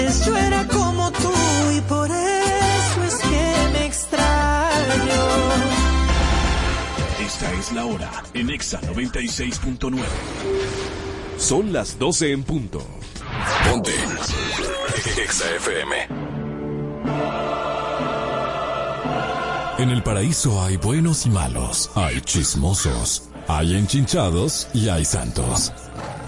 Antes yo era como tú y por eso es que me extraño. Esta es la hora en Exa 96.9. Son las 12 en punto. Ponte. Exa FM. En el paraíso hay buenos y malos, hay chismosos, hay enchinchados y hay santos.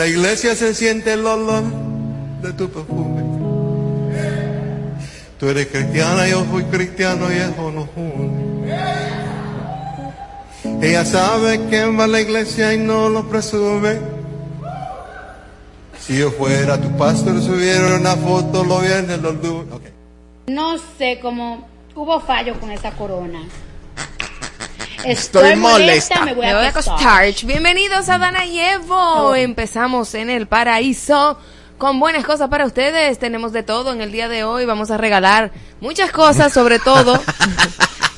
La iglesia se siente el olor de tu perfume. Tú eres cristiana, yo fui cristiano y eso nos une. Ella sabe que va a la iglesia y no lo presume. Si yo fuera tu pastor, subiera una foto los viernes, los. No sé cómo hubo fallo con esa corona. Estoy molesta. me voy Me a voy a acostar. acostar. Bienvenidos a Dana y Evo. Empezamos en el paraíso con buenas cosas para ustedes. Tenemos de todo en el día de hoy. Vamos a regalar muchas cosas, sobre todo.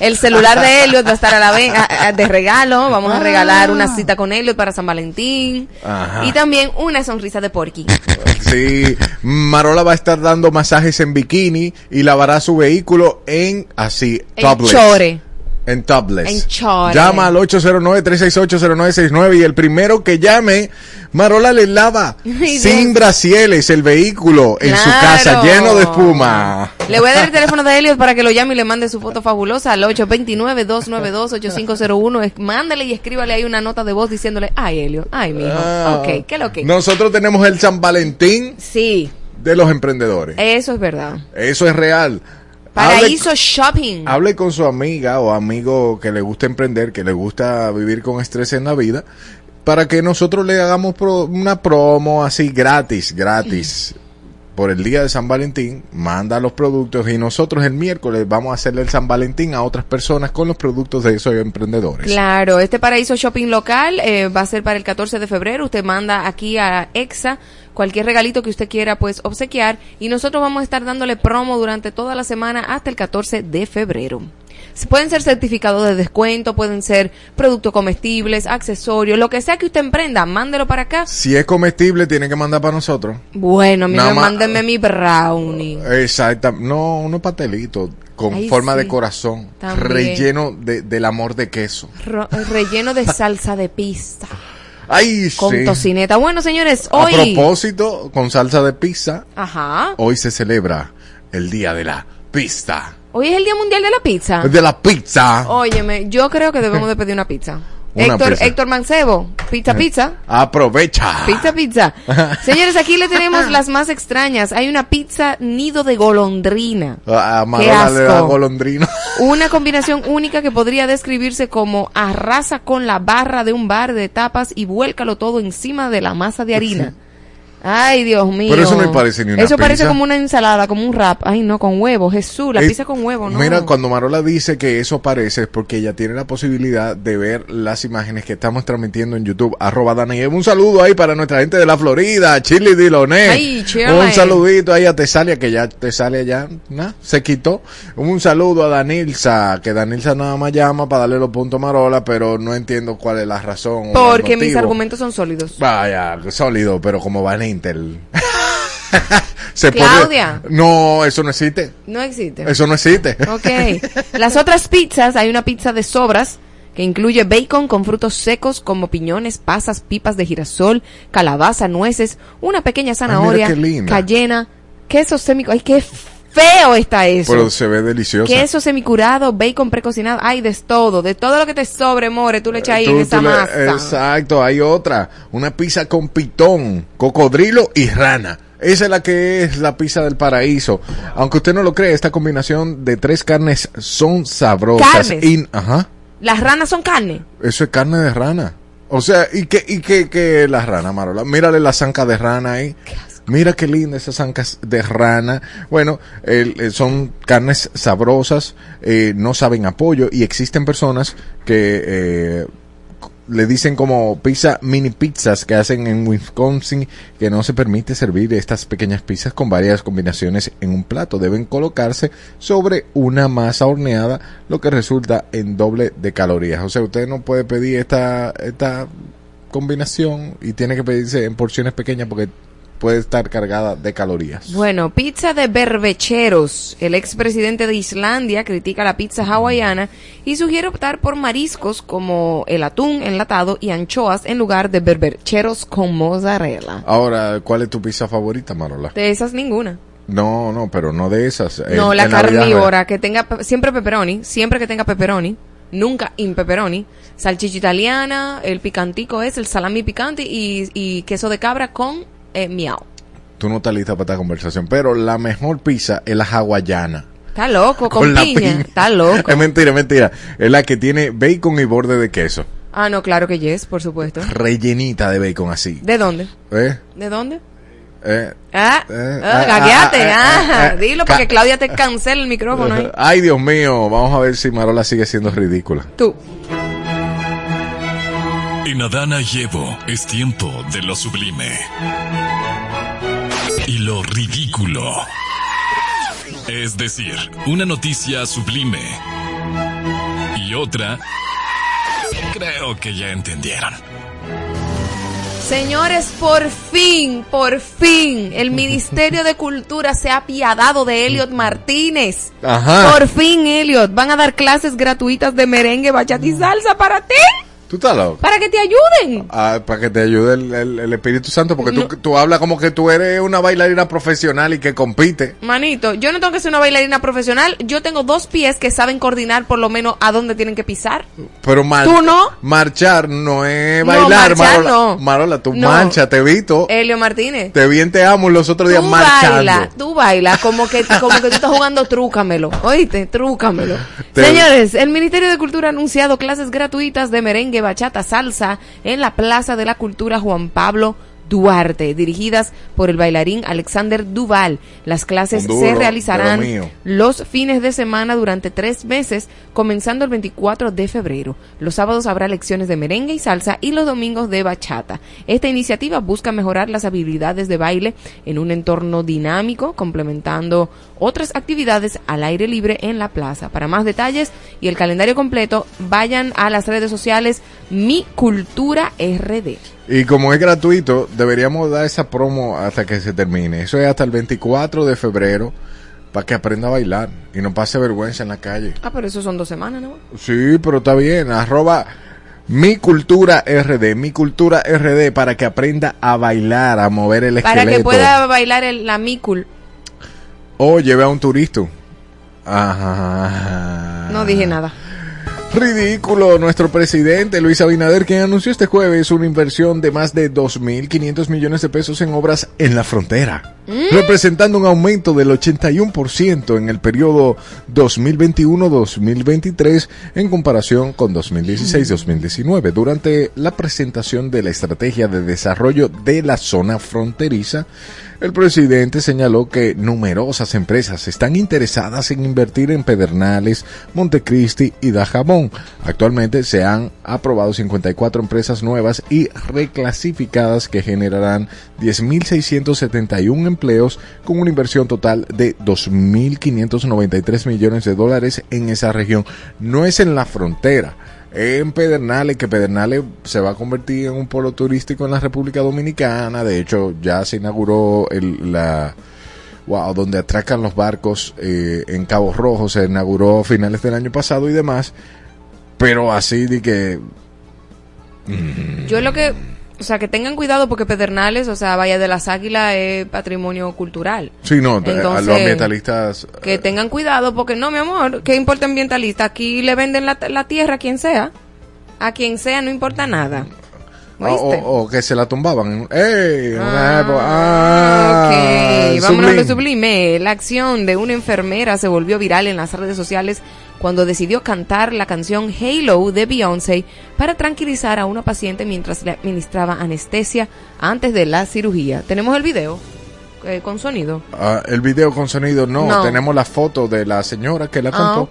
El celular de Elliot va a estar a la vez a- a- de regalo. Vamos a regalar una cita con Elliot para San Valentín. Ajá. Y también una sonrisa de Porky. Sí, Marola va a estar dando masajes en bikini y lavará su vehículo en así, En topless. chore. En topless. En. Llama al 809-368-0969 y el primero que llame, Marola le lava sin brasieles el vehículo en su casa lleno de espuma. Le voy a dar el teléfono de Elliot para que lo llame y le mande su foto fabulosa al 829-292-8501. Es- Mándale y escríbale ahí una nota de voz diciéndole, ay Elliot, ay mijo, Ah. ok, ¿qué lo que? Nosotros tenemos el San Valentín Sí, de los emprendedores. eso es verdad. Eso es real. Paraíso Shopping. Hable con su amiga o amigo que le gusta emprender, que le gusta vivir con estrés en la vida, para que nosotros le hagamos pro- una promo así gratis, gratis. Por el día de San Valentín, manda los productos y nosotros el miércoles vamos a hacerle el San Valentín a otras personas con los productos de esos emprendedores. Claro, este Paraíso Shopping local eh, va a ser para el 14 de febrero. Usted manda aquí a EXA cualquier regalito que usted quiera pues obsequiar y nosotros vamos a estar dándole promo durante toda la semana hasta el 14 de febrero. Pueden ser certificados de descuento, pueden ser productos comestibles, accesorios, lo que sea que usted emprenda, mándelo para acá. Si es comestible, tiene que mandar para nosotros. Bueno, a más- mándenme mi brownie. Exacto. No, unos patelitos con Ay, forma de corazón, También. relleno de, del amor de queso. Ro- relleno de salsa de pizza Ay, con sí. tocineta. Bueno, señores, A hoy... propósito, con salsa de pizza, Ajá. hoy se celebra el Día de la Pizza. Hoy es el Día Mundial de la Pizza. De la pizza. Óyeme, yo creo que debemos de pedir una pizza. Una Héctor, pizza. Héctor Mancebo, pizza, pizza. Aprovecha. Pizza, pizza. Señores, aquí le tenemos las más extrañas. Hay una pizza nido de golondrina. A a Qué Marola le da asco. golondrino. Una combinación única que podría describirse como arrasa con la barra de un bar de tapas y vuélcalo todo encima de la masa de harina. Ay, Dios mío. Pero eso no parece ni una Eso parece como una ensalada, como un wrap. Ay, no, con huevo. Jesús, la Eh, pizza con huevo, ¿no? Mira, cuando Marola dice que eso parece es porque ella tiene la posibilidad de ver las imágenes que estamos transmitiendo en YouTube. Arroba Evo. Un saludo ahí para nuestra gente de la Florida, Chile Diloné. Ay. Un saludito ahí a Tesalia, que ya Tesalia ya nah, se quitó. Un saludo a Danilza, que Danilza nada más llama para darle los puntos a Marola, pero no entiendo cuál es la razón. Porque mis argumentos son sólidos. Vaya, sólido, pero como Van Intel. Se Claudia. no, eso no existe. No existe. Eso no existe. Ok. Las otras pizzas, hay una pizza de sobras que incluye bacon con frutos secos como piñones, pasas, pipas de girasol, calabaza, nueces, una pequeña zanahoria, cayena, queso semico. ¡Ay, qué feo está eso! Pero se ve deliciosa. Queso semicurado, bacon precocinado, ay, de todo, de todo lo que te sobre, more, tú le echas ahí Tú- en esa le- masa. Exacto, hay otra. Una pizza con pitón, cocodrilo y rana. Esa es la que es la pizza del paraíso. Aunque usted no lo cree, esta combinación de tres carnes son sabrosas. ¿Carnes? Ajá. Las ranas son carne. Eso es carne de rana. O sea, ¿y qué, y qué, qué es la rana, Marola? Mírale la zanca de rana ahí. Mira qué linda esas zancas de rana. Bueno, eh, son carnes sabrosas, eh, no saben a pollo y existen personas que eh, le dicen como pizza, mini pizzas que hacen en Wisconsin que no se permite servir estas pequeñas pizzas con varias combinaciones en un plato. Deben colocarse sobre una masa horneada, lo que resulta en doble de calorías. O sea, usted no puede pedir esta, esta combinación y tiene que pedirse en porciones pequeñas porque puede estar cargada de calorías. Bueno, pizza de berbecheros. El expresidente de Islandia critica la pizza hawaiana y sugiere optar por mariscos como el atún enlatado y anchoas en lugar de berbecheros con mozzarella. Ahora, ¿cuál es tu pizza favorita, Marola? De esas ninguna. No, no, pero no de esas. En- No, la en carnívora, que tenga siempre pepperoni, siempre que tenga pepperoni, nunca in pepperoni, salchicha italiana, el picantico es el salami picante y, y queso de cabra con eh, miau. Tú no estás lista para esta conversación, pero la mejor pizza es la hawaiana. Está loco, con, piña. piña. Está loco. Es mentira, es mentira. Es la que tiene bacon y borde de queso. Ah, no, claro que yes, por supuesto. Rellenita de bacon así. ¿De dónde? ¿Eh? ¿De dónde? ¿Eh? Ah, Eh, ah, ah, gagueate, ah, dilo ca- para que Claudia te cancele el micrófono ahí. Ay, Dios mío. Vamos a ver si Marola sigue siendo ridícula. Tú. En Adana y Evo es tiempo de lo sublime. Y lo ridículo. Es decir, una noticia sublime. Y otra... Creo que ya entendieron. Señores, por fin, por fin, el Ministerio de Cultura se ha apiadado de Elliot Martínez. Ajá. Por fin, Elliot, van a dar clases gratuitas de merengue, bachata y salsa para ti, ¿Tú estás loco? para que te ayuden. Ah, para que te ayude el, el- el Espíritu Santo, porque No. tú, tú hablas como que tú eres una bailarina profesional y que compite. Manito, yo no tengo que ser una bailarina profesional, yo tengo dos pies que saben coordinar por lo menos a dónde tienen que pisar. Pero mar- ¿Tú no? marchar no es No, bailar, marchar Marola. no. Marola, tú No. marcha, te he visto. Elio Martínez. Te vi en Te Amo los otros días Tú marchando. baila, tú bailas como que, como que tú estás jugando trúcamelo, oíste, trúcamelo. Te- Señores, el Ministerio de Cultura ha anunciado clases gratuitas de merengue, bachata, salsa en la Plaza de la Cultura Juan Pablo Duarte, dirigidas por el bailarín Alexander Duval. Las clases duro, se realizarán los fines de semana durante tres meses, comenzando el 24 de febrero. Los sábados habrá lecciones de merengue y salsa y los domingos de bachata. Esta iniciativa busca mejorar las habilidades de baile en un entorno dinámico, complementando otras actividades al aire libre en la plaza. Para más detalles y el calendario completo, vayan a las redes sociales Mi Cultura RD. Y como es gratuito, deberíamos dar esa promo hasta que se termine. Eso es hasta el 24 de febrero para que aprenda a bailar y no pase vergüenza en la calle. Ah, pero eso son dos semanas, ¿no? Sí, pero está bien. Arroba mi cultura RD, mi cultura RD para que aprenda a bailar, a mover el Para esqueleto. que pueda bailar el, la Micul. O lleve a un turista. Ajá. No dije nada. Ridículo, nuestro presidente Luis Abinader, quien anunció este jueves una inversión de más de 2.500 millones de pesos en obras en la frontera, representando un aumento del 81% en el periodo 2021-2023 en comparación con 2016-2019. Durante la presentación de la estrategia de desarrollo de la zona fronteriza, el presidente señaló que numerosas empresas están interesadas en invertir en Pedernales, Montecristi y Dajabón. Actualmente se han aprobado 54 empresas nuevas y reclasificadas que generarán 10.671 empleos con una inversión total de 2.593 millones de dólares en esa región. No es en la frontera. En Pedernales, que Pedernales se va a convertir en un polo turístico en la República Dominicana. De hecho, ya se inauguró el, la, wow, donde atracan los barcos eh, en Cabo Rojo, se inauguró a finales del año pasado y demás. Pero así de que Yo lo que, o sea, que tengan cuidado porque Pedernales, o sea, Valle de las Águilas es patrimonio cultural. Sí, no, eh, a Entonces, los ambientalistas. Que tengan cuidado porque no, mi amor, ¿qué importa ambientalista? Aquí le venden la, la tierra a quien sea. A quien sea no importa nada. o, o- o que se la tumbaban. ¡Ey! Ah, ah, ok. Vámonos a lo sublime. La acción de una enfermera se volvió viral en las redes sociales cuando decidió cantar la canción Halo de Beyoncé para tranquilizar a una paciente mientras le administraba anestesia antes de la cirugía. Tenemos el video eh, con sonido. Ah, el video con sonido no, No. tenemos la foto de la señora que la Ah, cantó.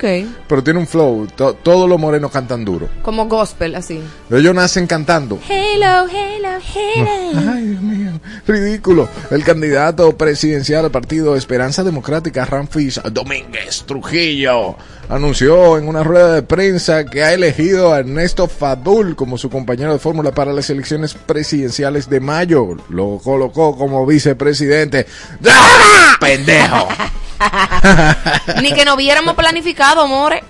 Pero tiene un flow, to- todos los morenos cantan duro. Como gospel, así. Ellos nacen cantando. Halo, Halo, Halo. Ay, Dios mío, ridículo. El candidato presidencial del partido Esperanza Democrática, Ramfis Domínguez Trujillo, anunció en una rueda de prensa que ha elegido a Ernesto Fadul como su compañero de fórmula para las elecciones presidenciales de mayo. Lo colocó como vicepresidente. ¡Ah! ¡Pendejo! Ni que no hubiéramos planificado, more.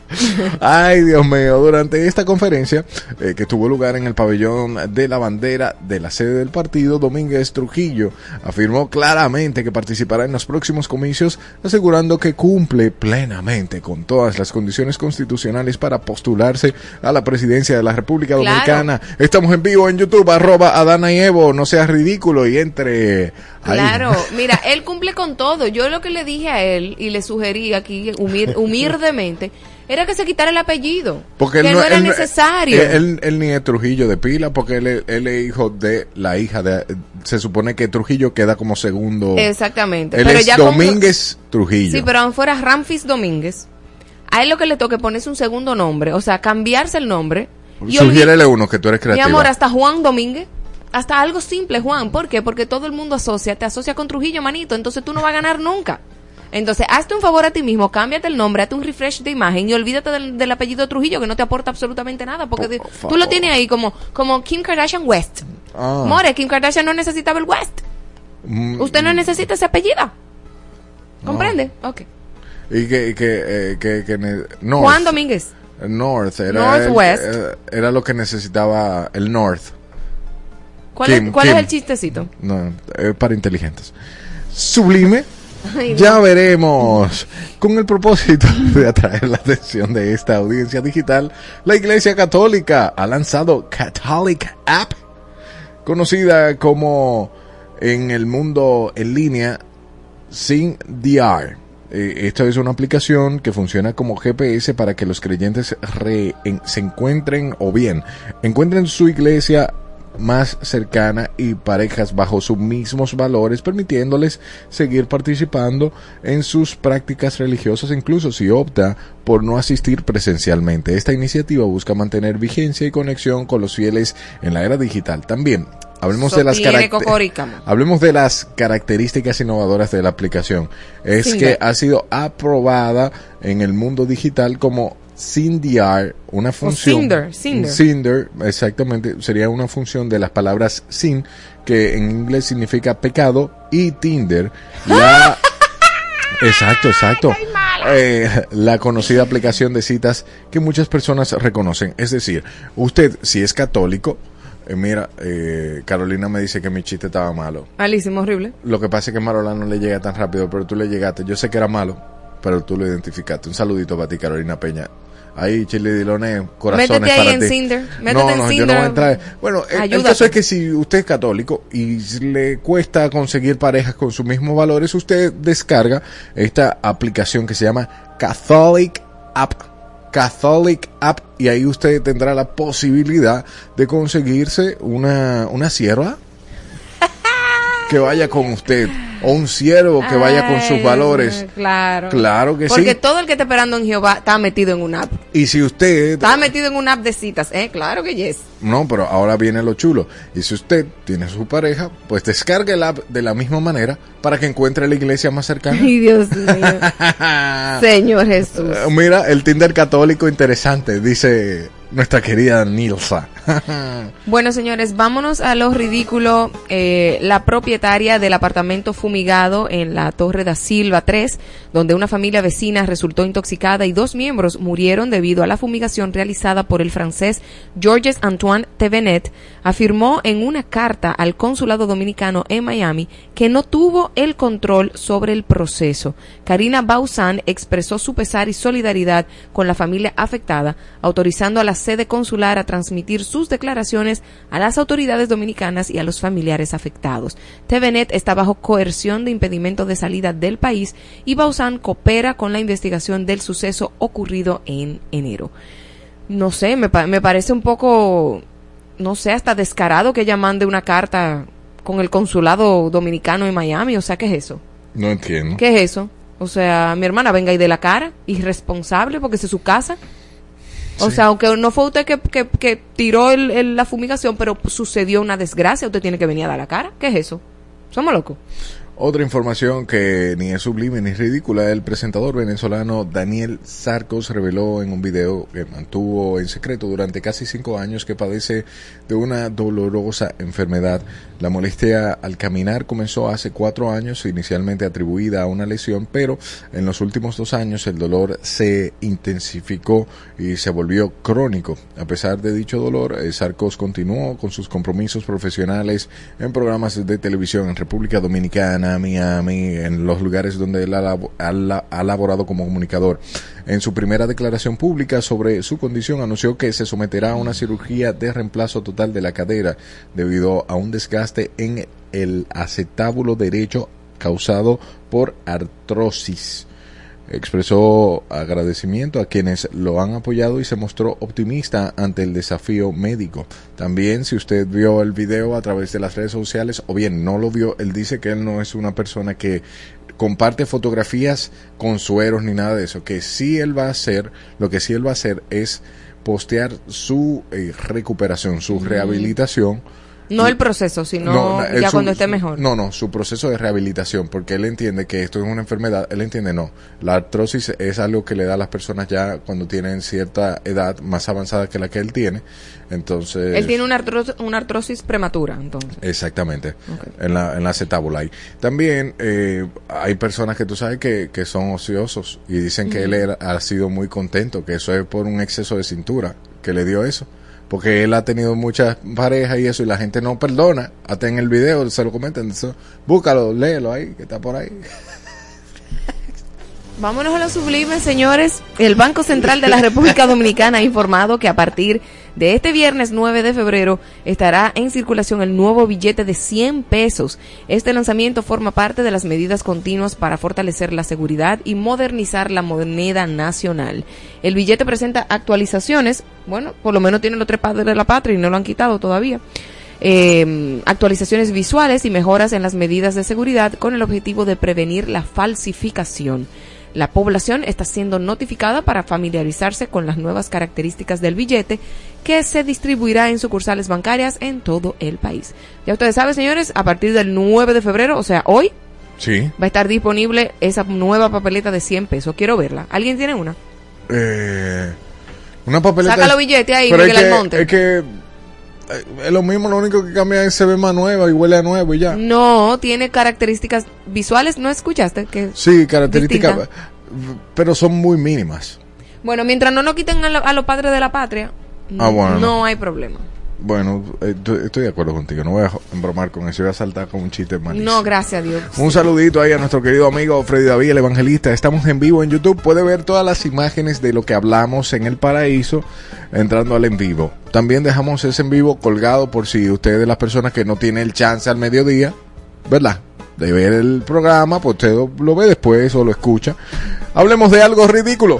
Ay, Dios mío, durante esta conferencia eh, que tuvo lugar en el pabellón de la bandera de la sede del partido, Domínguez Trujillo afirmó claramente que participará en los próximos comicios, asegurando que cumple plenamente con todas las condiciones constitucionales para postularse a la presidencia de la República Claro. Dominicana. Estamos en vivo en YouTube, arroba Adana y Evo, no seas ridículo y entre... ahí. Claro, mira, él cumple con todo. Yo lo que le dije a él y le sugerí aquí humir- humildemente era que se quitara el apellido. Porque que él no, era él necesario. Él, él- él ni es Trujillo de pila, porque él, es- hijo de la hija de. Se supone que Trujillo queda como segundo. Exactamente. Él pero es ya como- Domínguez Trujillo. Sí, pero aún fuera Ramfis Domínguez, a él lo que le toque ponerse un segundo nombre, o sea, cambiarse el nombre. y Sugiérele uno que tú eres Mi creativo. amor, hasta Juan Domínguez. Hasta algo simple, Juan. ¿Por qué? Porque todo el mundo asocia, te asocia con Trujillo, manito. Entonces tú no vas a ganar nunca. Entonces, hazte un favor a ti mismo, cámbiate el nombre, hazte un refresh de imagen y olvídate del, del apellido Trujillo que no te aporta absolutamente nada. Porque Por tú lo tienes ahí como, como Kim Kardashian West. Ah. More, Kim Kardashian no necesitaba el West. Mm, Usted no necesita ese apellido. ¿Comprende? Ok. Y que. y que, eh, que, que North, Juan Domínguez. North. Era, Northwest. el- eh, era lo que necesitaba el North. ¿Cuál, Kim, es, cuál Kim. es el chistecito? No, eh, para inteligentes. Sublime. Ya veremos. Con el propósito de atraer la atención de esta audiencia digital, la Iglesia Católica ha lanzado Catholic App, conocida como en el mundo en línea Sin DR. Eh, esta es una aplicación que funciona como GPS para que los creyentes re- en- se encuentren o bien encuentren su iglesia más cercana y parejas bajo sus mismos valores, permitiéndoles seguir participando en sus prácticas religiosas, incluso si opta por no asistir presencialmente. Esta iniciativa busca mantener vigencia y conexión con los fieles en la era digital. También hablemos de las. Hablemos de las características innovadoras de la aplicación. Es que ha sido aprobada en el mundo digital como SynDR, una función. Cinder, Cinder. Cinder, exactamente, sería una función de las palabras sin, que en inglés significa pecado, y Tinder, la... Exacto, exacto. Eh, la conocida aplicación de citas que muchas personas reconocen. Es decir, usted, si es católico, eh, mira, eh, Carolina me dice que mi chiste estaba malo. Malísimo, horrible. Lo que pasa es que Marola no le llega tan rápido, pero tú le llegaste. Yo sé que era malo, pero tú lo identificaste. Un saludito para ti, Carolina Peña. Ahí, Chile Dilone, corazones Métete ahí para en ti. Cinder, métete no, en no, yo Cinder. no voy a entrar. Bueno, el- el, Ayúdate. caso es que si usted es católico y le cuesta conseguir parejas con sus mismos valores, usted descarga esta aplicación que se llama Catholic App. Catholic App y ahí usted tendrá la posibilidad de conseguirse una, una sierva que vaya con usted o un siervo que vaya con sus valores. Claro. Claro que Porque sí. todo el que está esperando en Jehová está metido en una app. Y si usted Está metido en una app de citas, ¿eh? Claro que yes. No, pero ahora viene lo chulo. Y si usted tiene su pareja, pues descargue el app de la misma manera para que encuentre la iglesia más cercana. Ay, Dios mío. Señor Jesús. Eh, Mira, el Tinder católico interesante, dice nuestra querida Nilsa. Bueno, señores, vámonos a lo ridículo. Eh, la propietaria del apartamento fumigado en la Torre da Silva 3, donde una familia vecina resultó intoxicada y dos miembros murieron debido a la fumigación realizada por el francés Georges Antoine Tevenet, afirmó en una carta al consulado dominicano en Miami que no tuvo el control sobre el proceso. Karina Bauzán expresó su pesar y solidaridad con la familia afectada, autorizando a la sede consular a transmitir sus declaraciones a las autoridades dominicanas y a los familiares afectados. TVNet está bajo coerción de impedimento de salida del país y Bauzán coopera con la investigación del suceso ocurrido en enero. No sé, me, pa- me parece un poco, no sé, hasta descarado que ella mande una carta con el consulado dominicano en Miami. O sea, ¿qué es eso? No entiendo. ¿Qué es eso? O sea, mi hermana venga ahí de la cara, irresponsable porque es su casa. O Sí. sea, aunque no fue usted que, que, que tiró el- el- la fumigación, pero sucedió una desgracia, usted tiene que venir a dar la cara. ¿Qué es eso? Somos locos. Otra información que ni es sublime ni ridícula, el presentador venezolano Daniel Sarcos reveló en un video que mantuvo en secreto durante casi cinco años que padece de una dolorosa enfermedad. La molestia al caminar comenzó hace cuatro años, inicialmente atribuida a una lesión, pero en los últimos dos años el dolor se intensificó y se volvió crónico. A pesar de dicho dolor, eh, Sarcos continuó con sus compromisos profesionales en programas de televisión en República Dominicana, Miami, en los lugares donde él ha, labo- ha la- ha laborado como comunicador. En su primera declaración pública sobre su condición anunció que se someterá a una cirugía de reemplazo total de la cadera debido a un desgaste en el acetábulo derecho causado por artrosis. Expresó agradecimiento a quienes lo han apoyado y se mostró optimista ante el desafío médico. También, si usted vio el video a través de las redes sociales o bien no lo vio, él dice que él no es una persona que comparte fotografías con sueros ni nada de eso. Que sí él va a hacer, lo que sí él va a hacer es postear su eh, recuperación, su rehabilitación. No el proceso, sino el ya su- cuando esté mejor. No, no, su proceso de rehabilitación, porque él entiende que esto es una enfermedad, él entiende no. La artrosis es algo que le da a las personas ya cuando tienen cierta edad más avanzada que la que él tiene. Entonces, Él tiene una, artro- una artrosis prematura, entonces. Exactamente, en la, en la. También eh, hay personas que tú sabes que, que son ociosos y dicen que él era- ha sido muy contento, que eso es por un exceso de cintura que le dio eso. Porque él ha tenido muchas parejas y eso y la gente no perdona. Hasta en el video se lo comentan. Eso, búscalo, léelo ahí, que está por ahí. Vámonos a lo sublime, señores. El Banco Central de la República Dominicana ha informado que a partir de este viernes 9 de febrero estará en circulación el nuevo billete de 100 pesos. Este lanzamiento forma parte de las medidas continuas para fortalecer la seguridad y modernizar la moneda nacional. El billete presenta actualizaciones, bueno, por lo menos tiene los tres padres de la patria y no lo han quitado todavía. Eh, actualizaciones visuales y mejoras en las medidas de seguridad con el objetivo de prevenir la falsificación. La población está siendo notificada para familiarizarse con las nuevas características del billete que se distribuirá en sucursales bancarias en todo el país. Ya ustedes saben, señores, a partir del 9 de febrero, o sea, hoy, Sí. va a estar disponible esa nueva papeleta de 100 pesos. Quiero verla. ¿Alguien tiene una? Eh, una papeleta. Saca los billetes ahí, Miguel Almonte. Es que es lo mismo, lo único que cambia es que se ve más nueva y huele a nuevo y ya. No, tiene características visuales. ¿No escuchaste? Que Sí, características, Distinta. pero son muy mínimas. Bueno, mientras no nos quiten a, lo- a los padres de la patria, Ah, bueno. no hay problema. Bueno, eh, estoy estoy de acuerdo contigo. No voy a embromar con eso. Voy a saltar con un chiste malísimo. No, gracias a Dios. Un saludito ahí a nuestro querido amigo Freddy David, el evangelista. Estamos en vivo en YouTube. Puede ver todas las imágenes de lo que hablamos en el paraíso entrando al en vivo. También dejamos ese en vivo colgado por si usted es de las personas que no tiene el chance al mediodía, ¿verdad? De ver el programa, pues usted lo ve después o lo escucha. Hablemos de algo ridículo.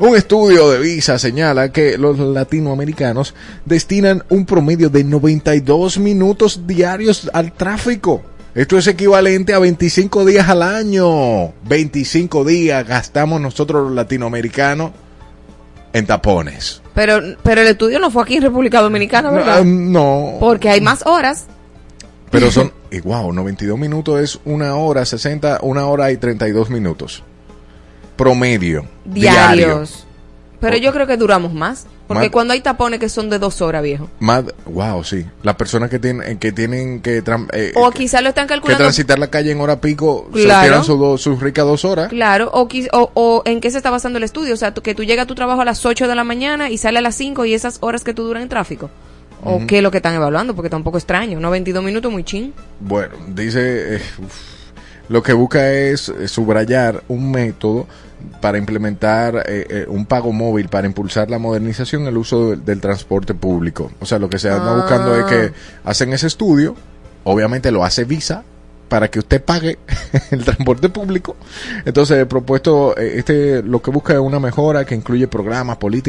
Un estudio de Visa señala que los latinoamericanos destinan un promedio de 92 minutos diarios al tráfico. Esto es equivalente a 25 días al año. 25 días gastamos nosotros los latinoamericanos en tapones. Pero, pero el estudio no fue aquí en República Dominicana, ¿verdad? Ah, No, Porque hay más horas. pero son, y wow, 92 minutos es una hora 60, una hora y 32 minutos. Promedio. Diarios. diario. Pero yo creo que duramos más. Porque Más- cuando hay tapones que son de dos horas, viejo. Más, wow, sí. Las personas que tienen que tienen que, eh, O que- quizás lo están que calculando. transitar la calle en hora pico se Claro. tiran sus sus ricas dos horas. Claro, o, o, o en qué se está basando el estudio. O sea, tú- que tú llegas a tu trabajo a las 8 de la mañana y sale a las 5 y esas horas que tú duras en tráfico. O qué es lo que están evaluando, porque tampoco extraño. No, 22 minutos muy chin. Bueno, dice, eh, uf, lo que busca es eh, subrayar un método para implementar eh, eh, un pago móvil para impulsar la modernización el uso del, del transporte público. O sea, lo que se anda Ah. buscando es que hacen ese estudio, obviamente lo hace Visa para que usted pague el transporte público. Entonces, he propuesto, eh, este, lo que busca es una mejora que incluye programas, políticas,